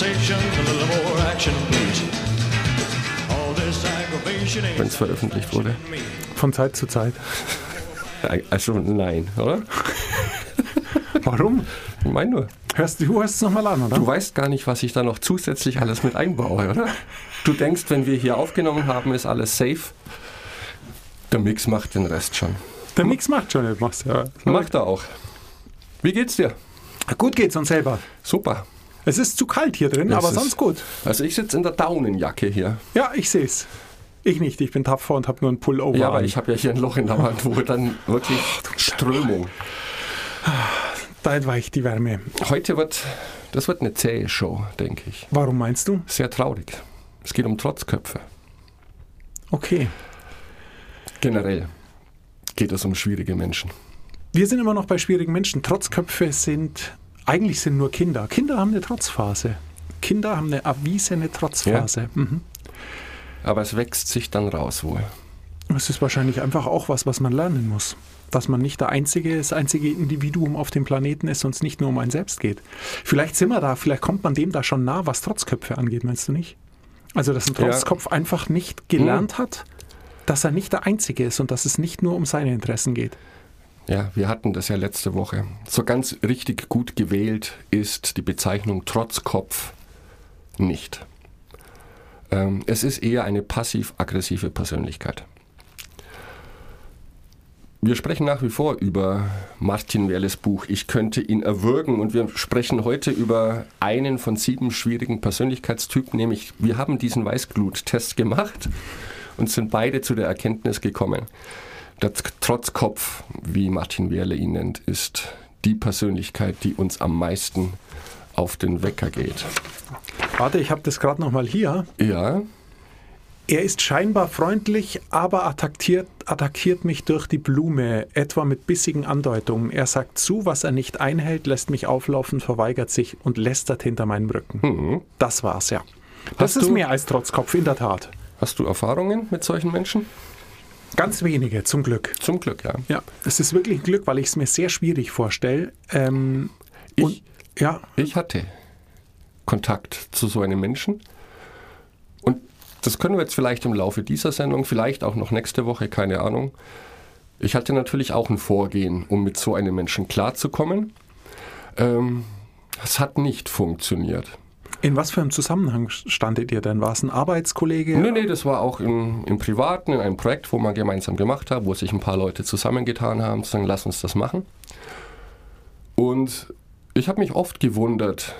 conversation, a little more action, please. All this aggravation ain't Wenn es veröffentlicht wurde. Von Zeit zu Zeit. Also nein, oder? Warum? Ich meine nur. Hörst, du hörst es nochmal an, oder? Du weißt gar nicht, was ich da noch zusätzlich alles mit einbaue, oder? Du denkst, wenn wir hier aufgenommen haben, ist alles safe. Der Mix macht den Rest schon. Der Mix macht schon. Ja. Macht er auch. Wie geht's dir? Gut geht's uns selber. Super. Es ist zu kalt hier drin, Es aber sonst gut. Also ich sitze in der Daunenjacke hier. Ja, ich sehe es. Ich nicht, ich bin tapfer und habe nur einen Pullover. Ja, aber ich habe ja hier ein Loch in der Wand, wo dann wirklich Strömung. Da entweicht die Wärme. Heute wird, das wird eine zähe Show, denke ich. Warum meinst du? Sehr traurig. Es geht um Trotzköpfe. Okay. Generell geht es um schwierige Menschen. Wir sind immer noch bei schwierigen Menschen. Trotzköpfe sind, eigentlich sind nur Kinder. Kinder haben eine Trotzphase. Kinder haben eine erwiesene Trotzphase. Mhm. Aber es wächst sich dann raus wohl. Es ist wahrscheinlich einfach auch was, was man lernen muss. Dass man nicht der einzige, das einzige Individuum auf dem Planeten ist und es nicht nur um einen selbst geht. Vielleicht sind wir da, vielleicht kommt man dem da schon nah, was Trotzköpfe angeht, meinst du nicht? Also, dass ein Ja. Trotzkopf einfach nicht gelernt hat, dass er nicht der Einzige ist und dass es nicht nur um seine Interessen geht. Ja, wir hatten das ja letzte Woche. So ganz richtig gut gewählt ist die Bezeichnung Trotzkopf nicht. Ähm, es ist eher eine passiv-aggressive Persönlichkeit. Wir sprechen nach wie vor über Martin Werles Buch Ich könnte ihn erwürgen und wir sprechen heute über einen von sieben schwierigen Persönlichkeitstypen, nämlich wir haben diesen Weißglut-Test gemacht und sind beide zu der Erkenntnis gekommen. Der Trotzkopf, wie Martin Werle ihn nennt, ist die Persönlichkeit, die uns am meisten auf den Wecker geht. Warte, ich habe das gerade nochmal hier. Ja, Er ist scheinbar freundlich, aber attackiert, attackiert mich durch die Blume, etwa mit bissigen Andeutungen. Er sagt zu, was er nicht einhält, lässt mich auflaufen, verweigert sich und lästert hinter meinem Rücken. Das war's, ja. Das Hast ist du- mehr als Trotzkopf, in der Tat. hast du Erfahrungen mit solchen Menschen? Ganz wenige, zum Glück. Zum Glück, ja. Ja, es ist wirklich ein Glück, weil ich es mir sehr schwierig vorstelle. Ähm, Ich, und, ja, ich hatte Kontakt zu so einem Menschen. Und das können wir jetzt vielleicht im Laufe dieser Sendung, vielleicht auch noch nächste Woche, keine Ahnung. Ich hatte natürlich auch ein Vorgehen, um mit so einem Menschen klarzukommen. Ähm, es hat nicht funktioniert. In was für einem Zusammenhang standet ihr denn? War es ein Arbeitskollege? Nee, nee, das war auch im, im Privaten, in einem Projekt, wo man gemeinsam gemacht hat, wo sich ein paar Leute zusammengetan haben, zu sagen, lass uns das machen. Und ich habe mich oft gewundert,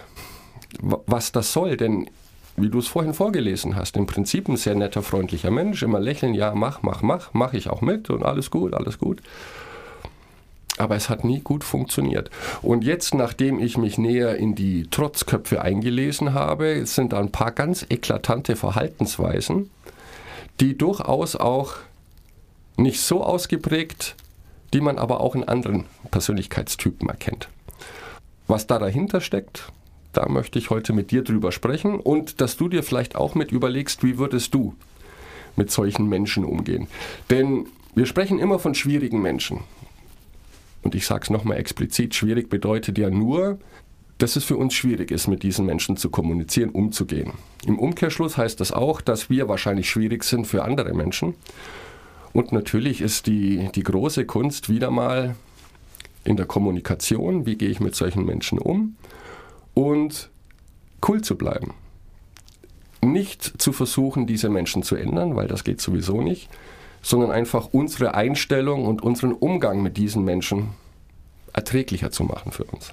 wa- was das soll, denn wie du es vorhin vorgelesen hast, im Prinzip ein sehr netter, freundlicher Mensch, immer lächeln, ja, mach, mach, mach, mach ich auch mit und alles gut, alles gut. Aber es hat nie gut funktioniert. Und jetzt, nachdem ich mich näher in die Trotzköpfe eingelesen habe, sind da ein paar ganz eklatante Verhaltensweisen, die durchaus auch nicht so ausgeprägt, die man aber auch in anderen Persönlichkeitstypen erkennt. Was da dahinter steckt, da möchte ich heute mit dir drüber sprechen und dass du dir vielleicht auch mit überlegst, wie würdest du mit solchen Menschen umgehen. Denn wir sprechen immer von schwierigen Menschen. Und ich sage es nochmal explizit, schwierig bedeutet ja nur, dass es für uns schwierig ist, mit diesen Menschen zu kommunizieren, umzugehen. Im Umkehrschluss heißt das auch, dass wir wahrscheinlich schwierig sind für andere Menschen. Und natürlich ist die, die große Kunst wieder mal in der Kommunikation, wie gehe ich mit solchen Menschen um und cool zu bleiben. Nicht zu versuchen, diese Menschen zu ändern, weil das geht sowieso nicht, sondern einfach unsere Einstellung und unseren Umgang mit diesen Menschen erträglicher zu machen für uns.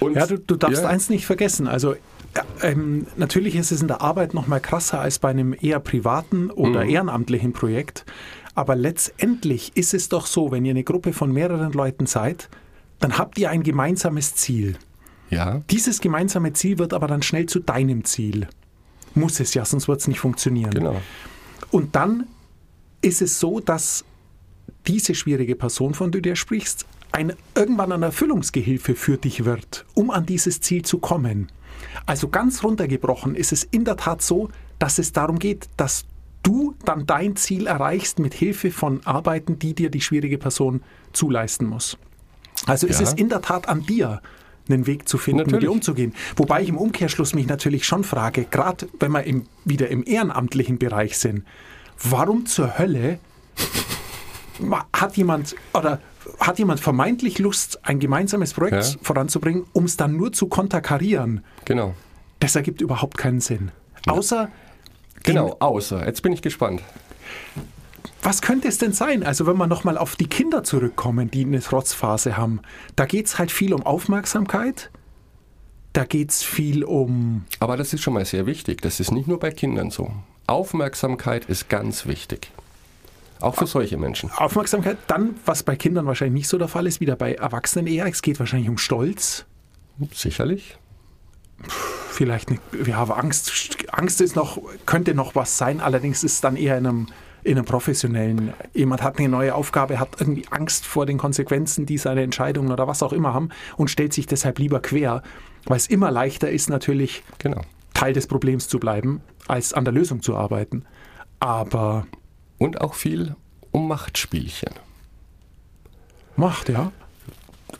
Und, Ja, du, du darfst Ja. eins nicht vergessen. Also ja, ähm, natürlich ist es in der Arbeit noch mal krasser als bei einem eher privaten oder Mhm. ehrenamtlichen Projekt. Aber letztendlich ist es doch so, wenn ihr eine Gruppe von mehreren Leuten seid, dann habt ihr ein gemeinsames Ziel. ja, Dieses gemeinsame Ziel wird aber dann schnell zu deinem Ziel. Muss es ja, sonst wird es nicht funktionieren. genau. Und dann ist es so, dass diese schwierige Person, von der du dir sprichst, ein, irgendwann ein Erfüllungsgehilfe für dich wird, um an dieses Ziel zu kommen. Also ganz runtergebrochen ist es in der Tat so, dass es darum geht, dass du dann dein Ziel erreichst mit Hilfe von Arbeiten, die dir die schwierige Person zuleisten muss. Also ist Ja. es in der Tat an dir, einen Weg zu finden, Natürlich. mit ihr umzugehen. Wobei ich im Umkehrschluss mich natürlich schon frage, gerade wenn wir im, wieder im ehrenamtlichen Bereich sind, warum zur Hölle hat jemand oder hat jemand vermeintlich Lust, ein gemeinsames Projekt Ja. voranzubringen, um es dann nur zu konterkarieren? Genau. Das ergibt überhaupt keinen Sinn. Außer, Genau, außer, jetzt bin ich gespannt. Was könnte es denn sein? Also wenn wir nochmal auf die Kinder zurückkommen, die eine Trotzphase haben, da geht es halt viel um Aufmerksamkeit, da geht es viel um Aber das ist schon mal sehr wichtig. Das ist nicht nur bei Kindern so. Aufmerksamkeit ist ganz wichtig. Auch für solche Menschen. Aufmerksamkeit. Dann, was bei Kindern wahrscheinlich nicht so der Fall ist, wieder bei Erwachsenen eher, es geht wahrscheinlich um Stolz. Sicherlich. Vielleicht eine, ja, aber Angst, Angst ist noch, könnte noch was sein, allerdings ist es dann eher in einem, in einem professionellen. Jemand hat eine neue Aufgabe, hat irgendwie Angst vor den Konsequenzen, die seine Entscheidungen oder was auch immer haben und stellt sich deshalb lieber quer, weil es immer leichter ist, natürlich Genau. Teil des Problems zu bleiben, als an der Lösung zu arbeiten. Aber Und auch viel um Machtspielchen. macht, ja.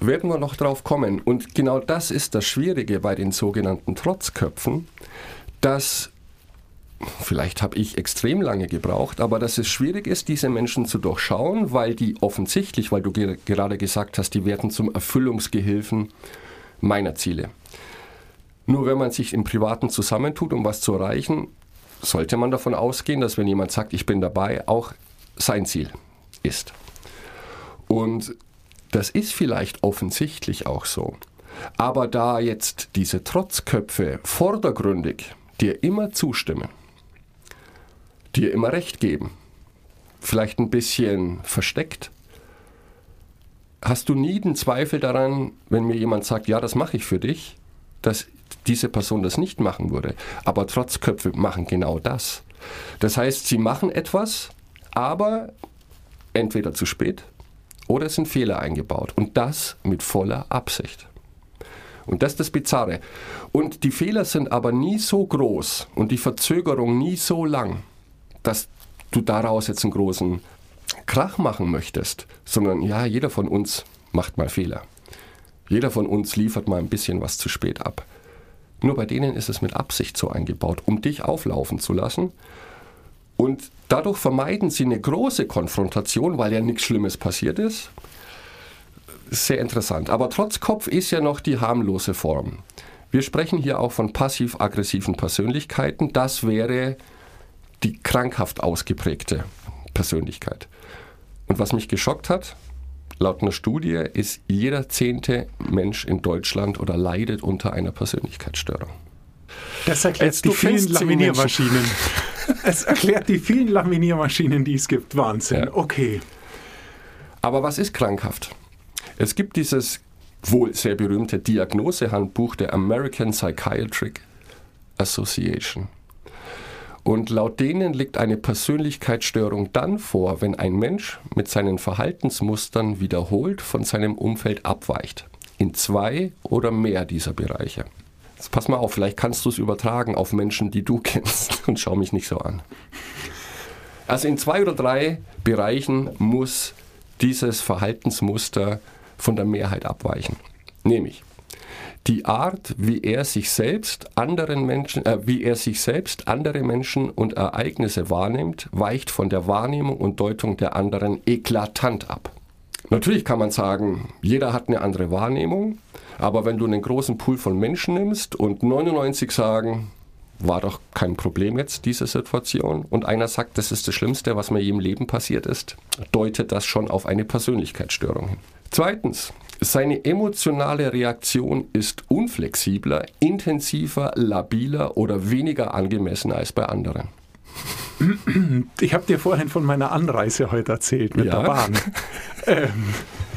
werden wir noch drauf kommen. Und genau das ist das Schwierige bei den sogenannten Trotzköpfen, dass vielleicht habe ich extrem lange gebraucht, aber dass es schwierig ist, diese Menschen zu durchschauen, weil die offensichtlich, weil du ge gerade gesagt hast, die werden zum Erfüllungsgehilfen meiner Ziele. Nur wenn man sich im Privaten zusammentut, um was zu erreichen, sollte man davon ausgehen, dass wenn jemand sagt, ich bin dabei, auch sein Ziel ist. Und das ist vielleicht offensichtlich auch so. Aber da jetzt diese Trotzköpfe vordergründig dir immer zustimmen, dir immer recht geben, vielleicht ein bisschen versteckt, hast du nie den Zweifel daran, wenn mir jemand sagt, ja, das mache ich für dich, dass diese Person das nicht machen würde. Aber Trotzköpfe machen genau das. Das heißt, sie machen etwas, aber entweder zu spät oder es sind Fehler eingebaut. Und das mit voller Absicht. Und das ist das Bizarre. Und die Fehler sind aber nie so groß und die Verzögerung nie so lang, dass du daraus jetzt einen großen Krach machen möchtest, sondern ja, jeder von uns macht mal Fehler. Jeder von uns liefert mal ein bisschen was zu spät ab. Nur bei denen ist es mit Absicht so eingebaut, um dich auflaufen zu lassen. Und dadurch vermeiden sie eine große Konfrontation, weil ja nichts Schlimmes passiert ist. Sehr interessant. Aber trotz Kopf ist ja noch die harmlose Form. Wir sprechen hier auch von passiv-aggressiven Persönlichkeiten. Das wäre die krankhaft ausgeprägte Persönlichkeit. Und was mich geschockt hat, laut einer Studie ist jeder zehnte Mensch in Deutschland oder leidet unter einer Persönlichkeitsstörung. Das erklärt Jetzt, die vielen Laminiermaschinen. es erklärt die vielen Laminiermaschinen, die es gibt. Wahnsinn. Ja. Okay. Aber was ist krankhaft? Es gibt dieses wohl sehr berühmte Diagnosehandbuch der American Psychiatric Association. Und laut denen liegt eine Persönlichkeitsstörung dann vor, wenn ein Mensch mit seinen Verhaltensmustern wiederholt von seinem Umfeld abweicht. In zwei oder mehr dieser Bereiche. Jetzt pass mal auf, vielleicht kannst du es übertragen auf Menschen, die du kennst und schau mich nicht so an. Also in zwei oder drei Bereichen muss dieses Verhaltensmuster von der Mehrheit abweichen. Nämlich die Art, wie er sich selbst anderen Menschen, äh, wie er sich selbst andere Menschen und Ereignisse wahrnimmt, weicht von der Wahrnehmung und Deutung der anderen eklatant ab. Natürlich kann man sagen, jeder hat eine andere Wahrnehmung, aber wenn du einen großen Pool von Menschen nimmst und 99 sagen, war doch kein Problem jetzt, diese Situation, und einer sagt, das ist das Schlimmste, was mir je im Leben passiert ist, deutet das schon auf eine Persönlichkeitsstörung hin. Zweitens, seine emotionale Reaktion ist unflexibler, intensiver, labiler oder weniger angemessen als bei anderen. Ich habe dir vorhin von meiner Anreise heute erzählt mit Ja. der Bahn.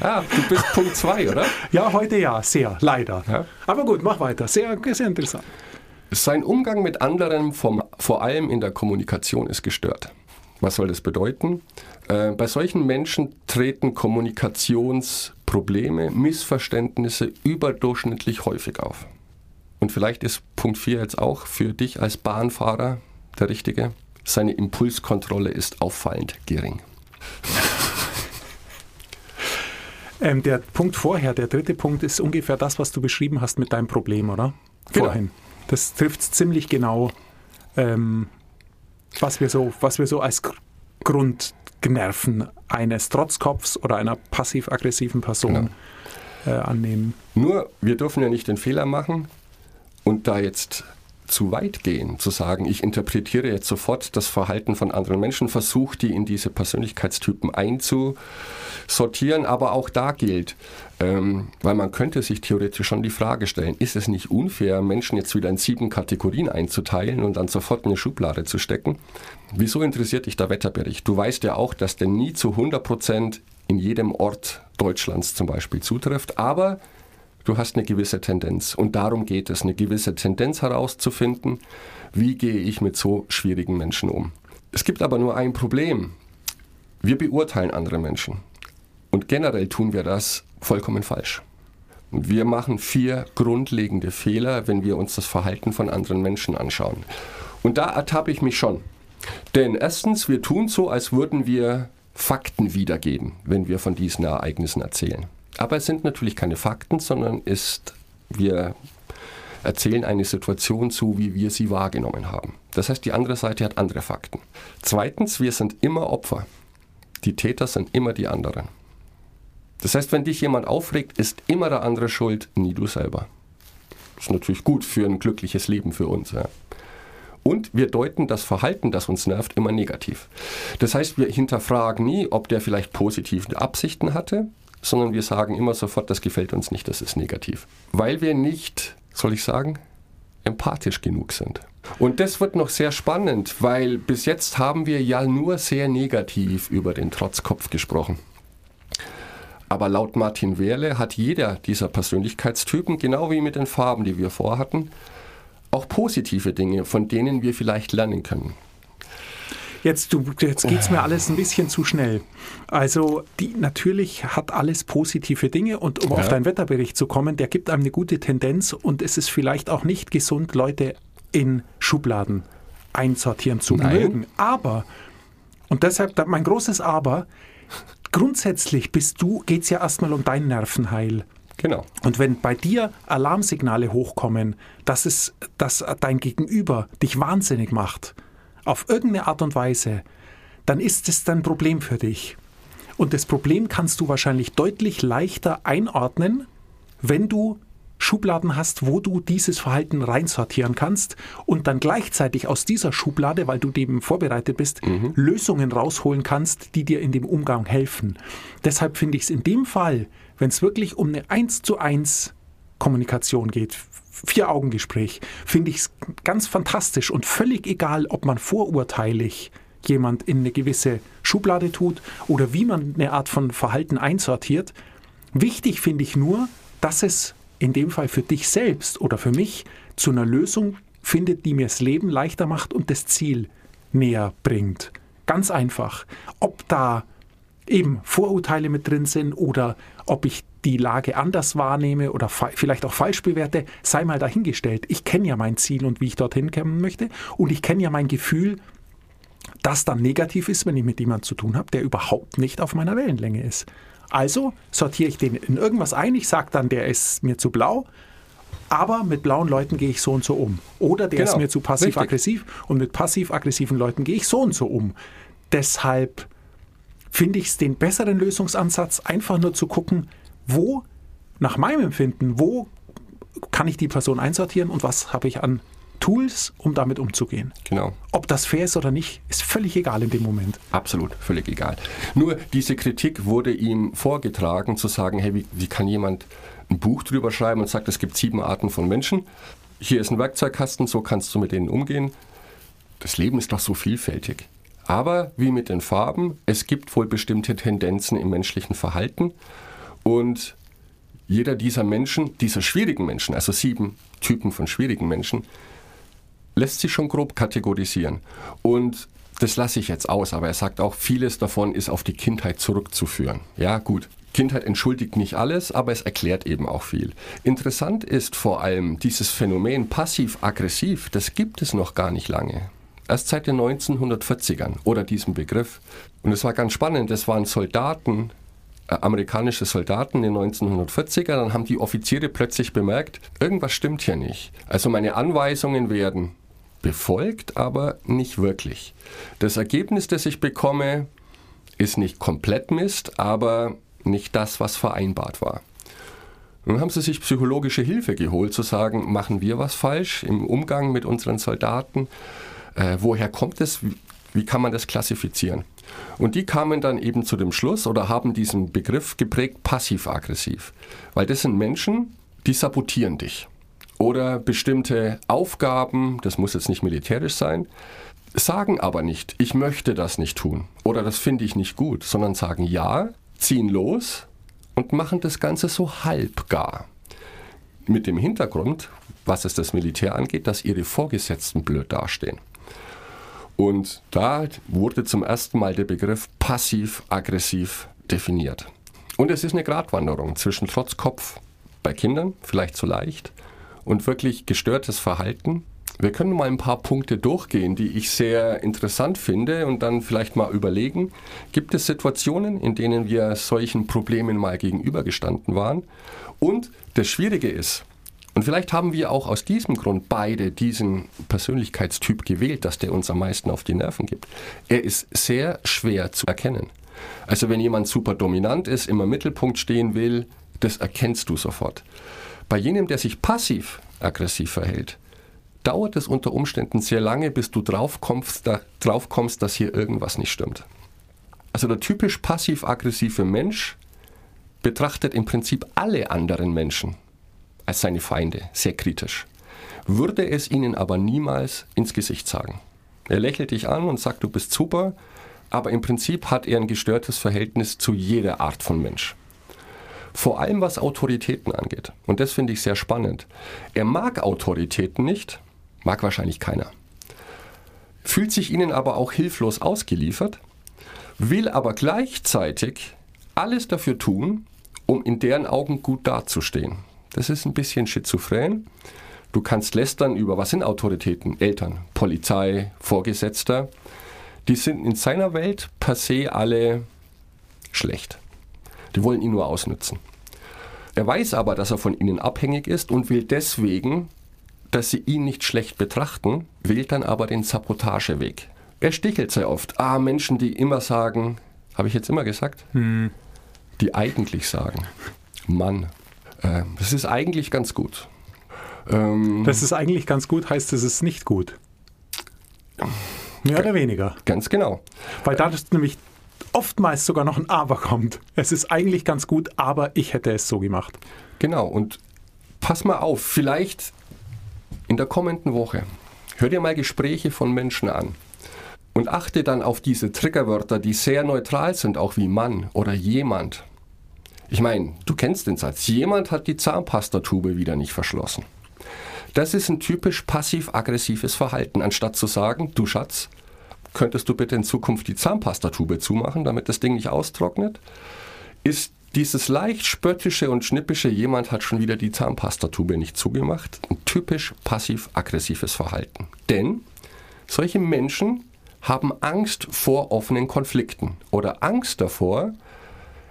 Ah, du bist Punkt 2, oder? Ja, heute ja, sehr, leider. Ja. Aber gut, mach weiter. Sehr, sehr interessant. Sein Umgang mit anderen, vom, vor allem in der Kommunikation, ist gestört. Was soll das bedeuten? Äh, bei solchen Menschen treten Kommunikationsprobleme, Missverständnisse überdurchschnittlich häufig auf. Und vielleicht ist Punkt 4 jetzt auch für dich als Bahnfahrer der richtige. Seine Impulskontrolle ist auffallend gering. Ähm, der Punkt vorher, der dritte Punkt, ist ungefähr das, was du beschrieben hast mit deinem Problem, oder? Genau. Vorhin. Das trifft ziemlich genau, ähm, was, wir so, was wir so als Gr- Grundnerven eines Trotzkopfs oder einer passiv-aggressiven Person äh, annehmen. Nur, wir dürfen ja nicht den Fehler machen und da jetzt zu weit gehen, zu sagen, ich interpretiere jetzt sofort das Verhalten von anderen Menschen, versuche die in diese Persönlichkeitstypen einzusortieren, aber auch da gilt, ähm, weil man könnte sich theoretisch schon die Frage stellen, ist es nicht unfair, Menschen jetzt wieder in sieben Kategorien einzuteilen und dann sofort in eine Schublade zu stecken? Wieso interessiert dich der Wetterbericht? Du weißt ja auch, dass der nie zu 100 Prozent in jedem Ort Deutschlands zum Beispiel zutrifft, aber du hast eine gewisse Tendenz. Und darum geht es, eine gewisse Tendenz herauszufinden, wie gehe ich mit so schwierigen Menschen um. Es gibt aber nur ein Problem. Wir beurteilen andere Menschen. Und generell tun wir das vollkommen falsch. Und wir machen vier grundlegende Fehler, wenn wir uns das Verhalten von anderen Menschen anschauen. Und da ertappe ich mich schon. Denn erstens, wir tun so, als würden wir Fakten wiedergeben, wenn wir von diesen Ereignissen erzählen. Aber es sind natürlich keine Fakten, sondern ist, wir erzählen eine Situation zu, wie wir sie wahrgenommen haben. Das heißt, die andere Seite hat andere Fakten. Zweitens, wir sind immer Opfer. Die Täter sind immer die anderen. Das heißt, wenn dich jemand aufregt, ist immer der andere schuld, nie du selber. Das ist natürlich gut für ein glückliches Leben für uns. Ja. Und wir deuten das Verhalten, das uns nervt, immer negativ. Das heißt, wir hinterfragen nie, ob der vielleicht positive Absichten hatte, sondern wir sagen immer sofort, das gefällt uns nicht, das ist negativ. Weil wir nicht, soll ich sagen, empathisch genug sind. Und das wird noch sehr spannend, weil bis jetzt haben wir ja nur sehr negativ über den Trotzkopf gesprochen. Aber laut Martin Wehrle hat jeder dieser Persönlichkeitstypen, genau wie mit den Farben, die wir vorhatten, auch positive Dinge, von denen wir vielleicht lernen können. Jetzt, du, jetzt geht es mir alles ein bisschen zu schnell. Also, die, natürlich hat alles positive Dinge und um Ja. auf deinen Wetterbericht zu kommen, der gibt einem eine gute Tendenz und es ist vielleicht auch nicht gesund, Leute in Schubladen einsortieren zu Nein. mögen. Aber, und deshalb mein großes Aber, grundsätzlich bist du, geht es ja erstmal um dein Nervenheil. Genau. Und wenn bei dir Alarmsignale hochkommen, dass, es, dass dein Gegenüber dich wahnsinnig macht, auf irgendeine Art und Weise, dann ist es ein Problem für dich. Und das Problem kannst du wahrscheinlich deutlich leichter einordnen, wenn du Schubladen hast, wo du dieses Verhalten reinsortieren kannst und dann gleichzeitig aus dieser Schublade, weil du dem vorbereitet bist, Lösungen rausholen kannst, die dir in dem Umgang helfen. Deshalb finde ich es in dem Fall, wenn es wirklich um eine 1 zu 1 Kommunikation geht, Vier-Augen-Gespräch, finde ich es ganz fantastisch und völlig egal, ob man vorurteilig jemand in eine gewisse Schublade tut oder wie man eine Art von Verhalten einsortiert. Wichtig finde ich nur, dass es in dem Fall für dich selbst oder für mich zu einer Lösung findet, die mir das Leben leichter macht und das Ziel näher bringt. Ganz einfach. Ob da eben Vorurteile mit drin sind oder ob ich die Lage anders wahrnehme oder vielleicht auch falsch bewerte, sei mal dahingestellt. Ich kenne ja mein Ziel und wie ich dorthin kommen möchte und ich kenne ja mein Gefühl, das dann negativ ist, wenn ich mit jemandem zu tun habe, der überhaupt nicht auf meiner Wellenlänge ist. Also sortiere ich den in irgendwas ein, ich sage dann, der ist mir zu blau, aber mit blauen Leuten gehe ich so und so um. Oder der ist Genau, mir zu passiv-aggressiv und mit passiv-aggressiven Leuten gehe ich so und so um. Deshalb finde ich es den besseren Lösungsansatz, einfach nur zu gucken, wo, nach meinem Empfinden, wo kann ich die Person einsortieren und was habe ich an Tools, um damit umzugehen. Genau. Ob das fair ist oder nicht, ist völlig egal in dem Moment. Absolut, völlig egal. Nur diese Kritik wurde ihm vorgetragen, zu sagen, hey, wie, wie kann jemand ein Buch drüber schreiben und sagt, es gibt sieben Arten von Menschen. Hier ist ein Werkzeugkasten, so kannst du mit denen umgehen. Das Leben ist doch so vielfältig. Aber wie mit den Farben, es gibt wohl bestimmte Tendenzen im menschlichen Verhalten und jeder dieser Menschen, dieser schwierigen Menschen, also sieben Typen von schwierigen Menschen, lässt sich schon grob kategorisieren. Und das lasse ich jetzt aus, aber er sagt auch, vieles davon ist auf die Kindheit zurückzuführen. Ja, gut. Kindheit entschuldigt nicht alles, aber es erklärt eben auch viel. Interessant ist vor allem dieses Phänomen passiv-aggressiv, das gibt es noch gar nicht lange. Erst seit den 1940ern oder diesem Begriff. Und es war ganz spannend, es waren Soldaten, amerikanische Soldaten in den 1940er, dann haben die Offiziere plötzlich bemerkt, irgendwas stimmt hier nicht. Also meine Anweisungen werden befolgt, aber nicht wirklich. Das Ergebnis, das ich bekomme, ist nicht komplett Mist, aber nicht das, was vereinbart war. Nun haben sie sich psychologische Hilfe geholt, zu sagen, machen wir was falsch im Umgang mit unseren Soldaten? Äh, woher kommt es? Wie kann man das klassifizieren? Und die kamen dann eben zu dem Schluss oder haben diesen Begriff geprägt, passiv-aggressiv. Weil das sind Menschen, die sabotieren dich. Oder bestimmte Aufgaben, das muss jetzt nicht militärisch sein, sagen aber nicht, ich möchte das nicht tun oder das finde ich nicht gut, sondern sagen ja, ziehen los und machen das Ganze so halbgar. Mit dem Hintergrund, was es das Militär angeht, dass ihre Vorgesetzten blöd dastehen. Und da wurde zum ersten Mal der Begriff passiv-aggressiv definiert. Und es ist eine Gratwanderung zwischen Trotzkopf bei Kindern, vielleicht zu leicht, und wirklich gestörtes Verhalten. Wir können mal ein paar Punkte durchgehen, die ich sehr interessant finde und dann vielleicht mal überlegen, gibt es Situationen, in denen wir solchen Problemen mal gegenübergestanden waren? Und das Schwierige ist, und vielleicht haben wir auch aus diesem Grund beide diesen Persönlichkeitstyp gewählt, dass der uns am meisten auf die Nerven gibt. Er ist sehr schwer zu erkennen. Also wenn jemand super dominant ist, immer im Mittelpunkt stehen will, das erkennst du sofort. Bei jenem, der sich passiv aggressiv verhält, dauert es unter Umständen sehr lange, bis du drauf kommst, da, drauf kommst dass hier irgendwas nicht stimmt. Also der typisch passiv-aggressive Mensch betrachtet im Prinzip alle anderen Menschen als seine Feinde, sehr kritisch. Würde es ihnen aber niemals ins Gesicht sagen. Er lächelt dich an und sagt, du bist super, aber im Prinzip hat er ein gestörtes Verhältnis zu jeder Art von Mensch. Vor allem was Autoritäten angeht. Und das finde ich sehr spannend. Er mag Autoritäten nicht, mag wahrscheinlich keiner. Fühlt sich ihnen aber auch hilflos ausgeliefert, will aber gleichzeitig alles dafür tun, um in deren Augen gut dazustehen. Das ist ein bisschen schizophren. Du kannst lästern über, was sind Autoritäten? Eltern, Polizei, Vorgesetzter. Die sind in seiner Welt per se alle schlecht. Die wollen ihn nur ausnützen. Er weiß aber, dass er von ihnen abhängig ist und will deswegen, dass sie ihn nicht schlecht betrachten, wählt dann aber den Sabotageweg. Er stichelt sehr oft. Ah, Menschen, die immer sagen, habe ich jetzt immer gesagt? Hm. Die eigentlich sagen, Mann, das ist eigentlich ganz gut. Ähm, das ist eigentlich ganz gut, heißt es ist nicht gut. Mehr oder weniger. Ganz genau. Weil da ist nämlich oftmals sogar noch ein Aber kommt. Es ist eigentlich ganz gut, aber ich hätte es so gemacht. Genau, und pass mal auf, vielleicht in der kommenden Woche hör dir mal Gespräche von Menschen an und achte dann auf diese Triggerwörter, die sehr neutral sind, auch wie Mann oder jemand. Ich meine, du kennst den Satz, jemand hat die Zahnpastatube wieder nicht verschlossen. Das ist ein typisch passiv-aggressives Verhalten. Anstatt zu sagen, du Schatz, könntest du bitte in Zukunft die Zahnpastatube zumachen, damit das Ding nicht austrocknet, ist dieses leicht spöttische und schnippische, jemand hat schon wieder die Zahnpastatube nicht zugemacht, ein typisch passiv-aggressives Verhalten. Denn solche Menschen haben Angst vor offenen Konflikten oder Angst davor,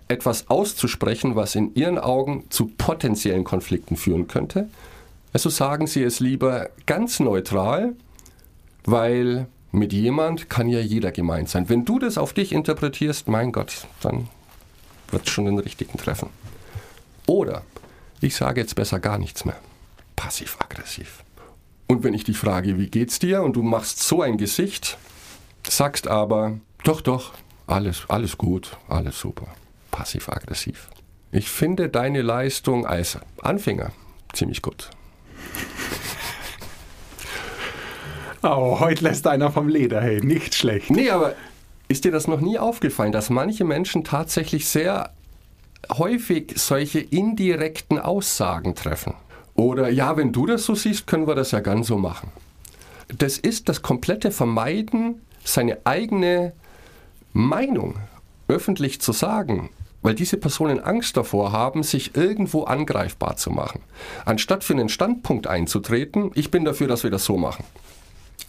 etwas auszusprechen, was in ihren Augen zu potenziellen Konflikten führen könnte. Also sagen sie es lieber ganz neutral, weil mit jemand kann ja jeder gemeint sein. Wenn du das auf dich interpretierst, mein Gott, dann wird es schon den richtigen treffen. Oder ich sage jetzt besser gar nichts mehr. Passiv-aggressiv. Und wenn ich dich frage, wie geht's dir und du machst so ein Gesicht, sagst aber, doch, doch, alles, alles gut, alles super passiv-aggressiv. Ich finde deine Leistung als Anfänger ziemlich gut. Oh, heute lässt einer vom Leder, hey, nicht schlecht. Nee, aber ist dir das noch nie aufgefallen, dass manche Menschen tatsächlich sehr häufig solche indirekten Aussagen treffen? Oder ja, wenn du das so siehst, können wir das ja ganz so machen. Das ist das komplette Vermeiden, seine eigene Meinung öffentlich zu sagen weil diese Personen Angst davor haben, sich irgendwo angreifbar zu machen. Anstatt für einen Standpunkt einzutreten, ich bin dafür, dass wir das so machen.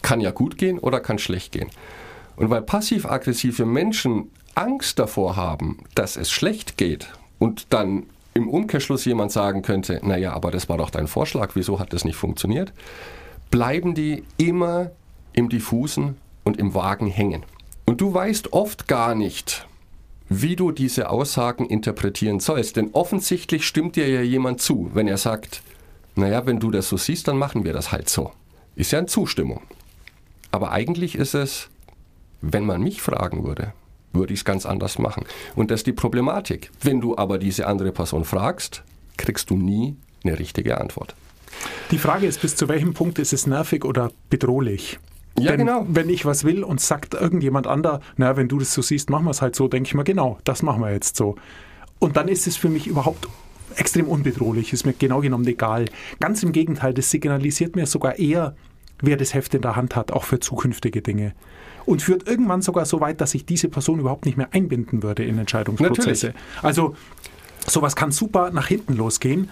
Kann ja gut gehen oder kann schlecht gehen. Und weil passiv-aggressive Menschen Angst davor haben, dass es schlecht geht und dann im Umkehrschluss jemand sagen könnte, naja, aber das war doch dein Vorschlag, wieso hat das nicht funktioniert, bleiben die immer im diffusen und im Wagen hängen. Und du weißt oft gar nicht, wie du diese Aussagen interpretieren sollst. Denn offensichtlich stimmt dir ja jemand zu, wenn er sagt, naja, wenn du das so siehst, dann machen wir das halt so. Ist ja eine Zustimmung. Aber eigentlich ist es, wenn man mich fragen würde, würde ich es ganz anders machen. Und das ist die Problematik. Wenn du aber diese andere Person fragst, kriegst du nie eine richtige Antwort. Die Frage ist, bis zu welchem Punkt ist es nervig oder bedrohlich? Ja, Denn genau. Wenn ich was will und sagt irgendjemand anderer, na, wenn du das so siehst, machen wir es halt so, denke ich mir, genau, das machen wir jetzt so. Und dann ist es für mich überhaupt extrem unbedrohlich, ist mir genau genommen egal. Ganz im Gegenteil, das signalisiert mir sogar eher, wer das Heft in der Hand hat, auch für zukünftige Dinge. Und führt irgendwann sogar so weit, dass ich diese Person überhaupt nicht mehr einbinden würde in Entscheidungsprozesse. Natürlich. Also sowas kann super nach hinten losgehen.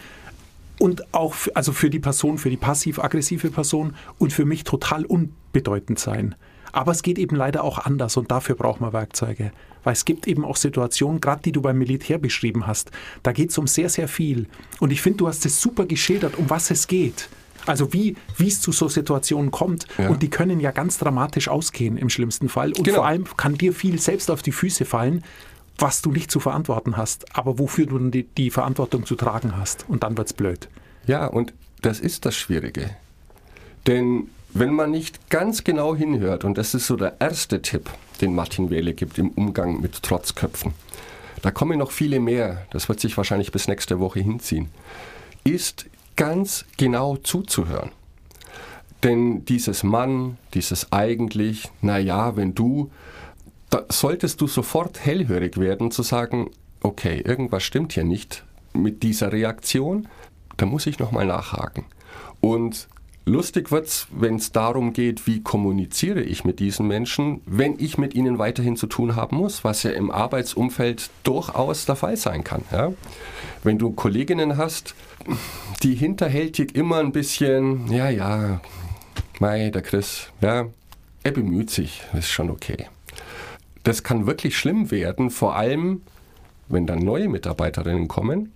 Und auch für, also für die Person, für die passiv-aggressive Person und für mich total unbedeutend sein. Aber es geht eben leider auch anders und dafür braucht man Werkzeuge. Weil es gibt eben auch Situationen, gerade die du beim Militär beschrieben hast, da geht es um sehr, sehr viel. Und ich finde, du hast es super geschildert, um was es geht. Also wie es zu so Situationen kommt. Ja. Und die können ja ganz dramatisch ausgehen im schlimmsten Fall. Und Genau. vor allem kann dir viel selbst auf die Füße fallen, was du nicht zu verantworten hast, aber wofür du die, die Verantwortung zu tragen hast. Und dann wird's blöd. Ja, und das ist das Schwierige. Denn wenn man nicht ganz genau hinhört, und das ist so der erste Tipp, den Martin Wehle gibt im Umgang mit Trotzköpfen, da kommen noch viele mehr, das wird sich wahrscheinlich bis nächste Woche hinziehen, ist ganz genau zuzuhören. Denn dieses Mann, dieses eigentlich, naja, wenn du, da solltest du sofort hellhörig werden, zu sagen, okay, irgendwas stimmt hier nicht mit dieser Reaktion, da muss ich nochmal nachhaken. Und lustig wird's, wenn es darum geht, wie kommuniziere ich mit diesen Menschen, wenn ich mit ihnen weiterhin zu tun haben muss, was ja im Arbeitsumfeld durchaus der Fall sein kann. Ja? Wenn du Kolleginnen hast, die hinterhältig immer ein bisschen, ja, ja, mei, der Chris, ja, er bemüht sich, ist schon okay. Das kann wirklich schlimm werden, vor allem, wenn dann neue Mitarbeiterinnen kommen.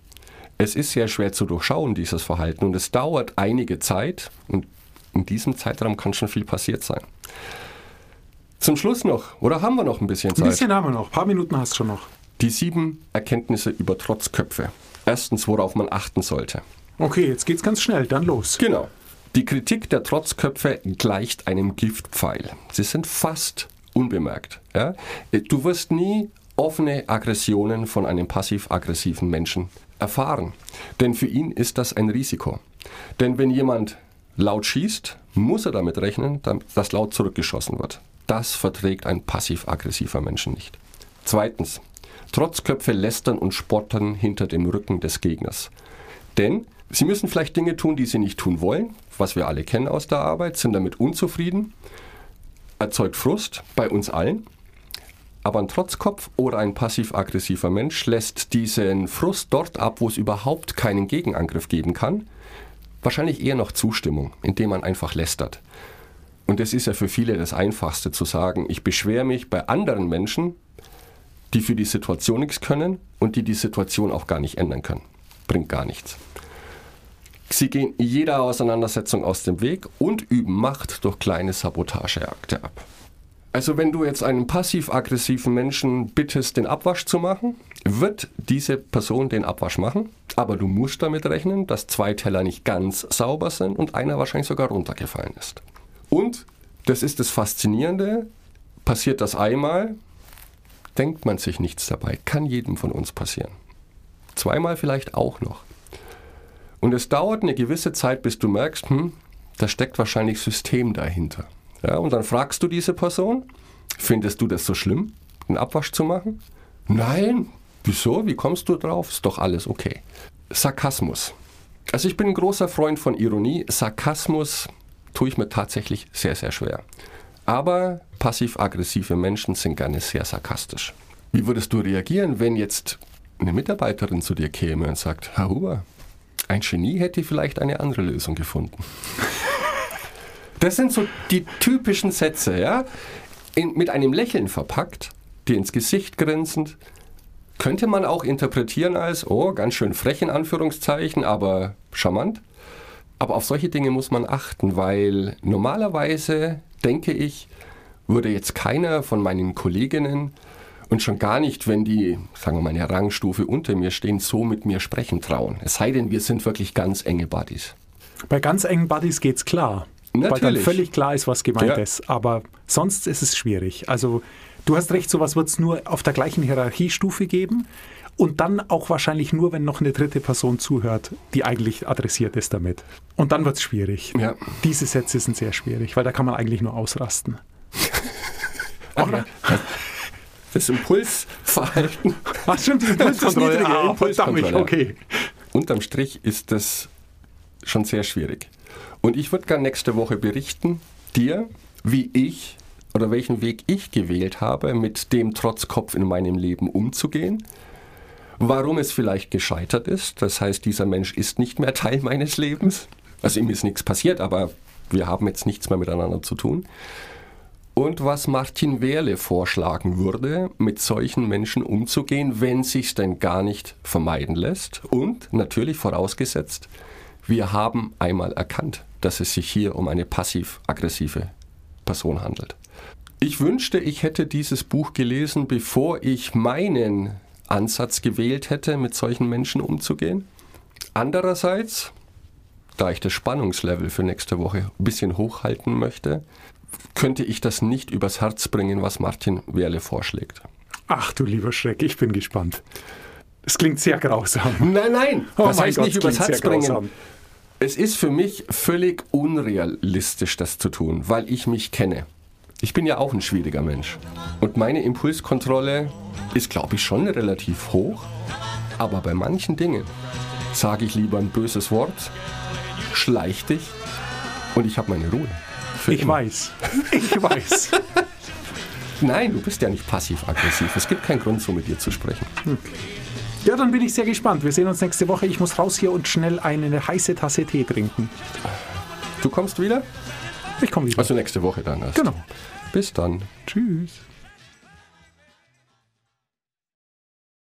Es ist sehr schwer zu durchschauen, dieses Verhalten, und es dauert einige Zeit, und in diesem Zeitraum kann schon viel passiert sein. Zum Schluss noch, oder haben wir noch ein bisschen Ein Zeit? bisschen haben wir noch. Ein paar Minuten hast du schon noch. Die sieben Erkenntnisse über Trotzköpfe. Erstens, worauf man achten sollte. Okay, jetzt geht's ganz schnell. Dann los. Genau. Die Kritik der Trotzköpfe gleicht einem Giftpfeil. Sie sind fast unbemerkt. Ja? Du wirst nie offene Aggressionen von einem passiv-aggressiven Menschen erfahren. Denn für ihn ist das ein Risiko. Denn wenn jemand laut schießt, muss er damit rechnen, dass laut zurückgeschossen wird. Das verträgt ein passiv-aggressiver Mensch nicht. Zweitens, Trotzköpfe lästern und spottern hinter dem Rücken des Gegners. Denn sie müssen vielleicht Dinge tun, die sie nicht tun wollen, was wir alle kennen aus der Arbeit, sind damit unzufrieden, erzeugt Frust bei uns allen. Aber ein Trotzkopf oder ein passiv-aggressiver Mensch lässt diesen Frust dort ab, wo es überhaupt keinen Gegenangriff geben kann. Wahrscheinlich eher noch Zustimmung, indem man einfach lästert. Und es ist ja für viele das Einfachste zu sagen, ich beschwere mich bei anderen Menschen, die für die Situation nichts können und die die Situation auch gar nicht ändern können. Bringt gar nichts. Sie gehen jeder Auseinandersetzung aus dem Weg und üben Macht durch kleine Sabotageakte ab. Also wenn du jetzt einen passiv-aggressiven Menschen bittest, den Abwasch zu machen, wird diese Person den Abwasch machen, aber du musst damit rechnen, dass zwei Teller nicht ganz sauber sind und einer wahrscheinlich sogar runtergefallen ist. Und, das ist das Faszinierende, passiert das einmal, denkt man sich nichts dabei, kann jedem von uns passieren. Zweimal vielleicht auch noch. Und es dauert eine gewisse Zeit, bis du merkst, hm, da steckt wahrscheinlich System dahinter. Ja, und dann fragst du diese Person, findest du das so schlimm, einen Abwasch zu machen? Nein, wieso? Wie kommst du drauf? Ist doch alles okay. Sarkasmus. Also ich bin ein großer Freund von Ironie. Sarkasmus tue ich mir tatsächlich sehr, sehr schwer. Aber passiv-aggressive Menschen sind gerne sehr sarkastisch. Wie würdest du reagieren, wenn jetzt eine Mitarbeiterin zu dir käme und sagt, Herr Huber, ein Genie hätte vielleicht eine andere Lösung gefunden. Das sind so die typischen Sätze, ja. in, mit einem Lächeln verpackt, dir ins Gesicht grinsend, könnte man auch interpretieren als, oh, ganz schön frech in Anführungszeichen, aber charmant. Aber auf solche Dinge muss man achten, weil normalerweise, denke ich, würde jetzt keiner von meinen Kolleginnen und schon gar nicht, wenn die, sagen wir mal, eine Rangstufe unter mir stehen, so mit mir sprechen trauen. Es sei denn, wir sind wirklich ganz enge Buddies. Bei ganz engen Buddies geht's klar. Weil dann Natürlich. völlig klar ist, was gemeint Ja. ist. Aber sonst ist es schwierig. Also du hast recht, sowas wird es nur auf der gleichen Hierarchiestufe geben. Und dann auch wahrscheinlich nur, wenn noch eine dritte Person zuhört, die eigentlich adressiert ist damit. Und dann wird es schwierig. Ja. Diese Sätze sind sehr schwierig, weil da kann man eigentlich nur ausrasten. Oder? Das Impulsverhalten. Ach stimmt, die Impulskontrolle. Ah, Impulskontrolle. okay. Unterm Strich ist das schon sehr schwierig. Und ich würde gerne nächste Woche berichten, dir, wie ich oder welchen Weg ich gewählt habe, mit dem Trotzkopf in meinem Leben umzugehen. Warum es vielleicht gescheitert ist. Das heißt, dieser Mensch ist nicht mehr Teil meines Lebens. Also ihm ist nichts passiert, aber wir haben jetzt nichts mehr miteinander zu tun. Und was Martin Wehrle vorschlagen würde, mit solchen Menschen umzugehen, wenn sich's denn gar nicht vermeiden lässt. Und natürlich vorausgesetzt, wir haben einmal erkannt, dass es sich hier um eine passiv-aggressive Person handelt. Ich wünschte, ich hätte dieses Buch gelesen, bevor ich meinen Ansatz gewählt hätte, mit solchen Menschen umzugehen. Andererseits, da ich das Spannungslevel für nächste Woche ein bisschen hochhalten möchte, könnte ich das nicht übers Herz bringen, was Martin Wehrle vorschlägt. Ach du lieber Schreck, ich bin gespannt. Es klingt sehr grausam. Nein, nein, Oh das mein heißt Gott, nicht übers Herz bringen. grausam. Es ist für mich völlig unrealistisch, das zu tun, weil ich mich kenne. Ich bin ja auch ein schwieriger Mensch. Und meine Impulskontrolle ist, glaube ich, schon relativ hoch. Aber bei manchen Dingen sage ich lieber ein böses Wort, schleich dich und ich habe meine Ruhe. Für Ich immer. weiß. Ich weiß. Nein, du bist ja nicht passiv-aggressiv. Es gibt keinen Grund, so mit dir zu sprechen. Ja, dann bin ich sehr gespannt. Wir sehen uns nächste Woche. Ich muss raus hier und schnell eine heiße Tasse Tee trinken. Du kommst wieder? Ich komme wieder. Also nächste Woche dann erst. Genau. Bis dann. Tschüss.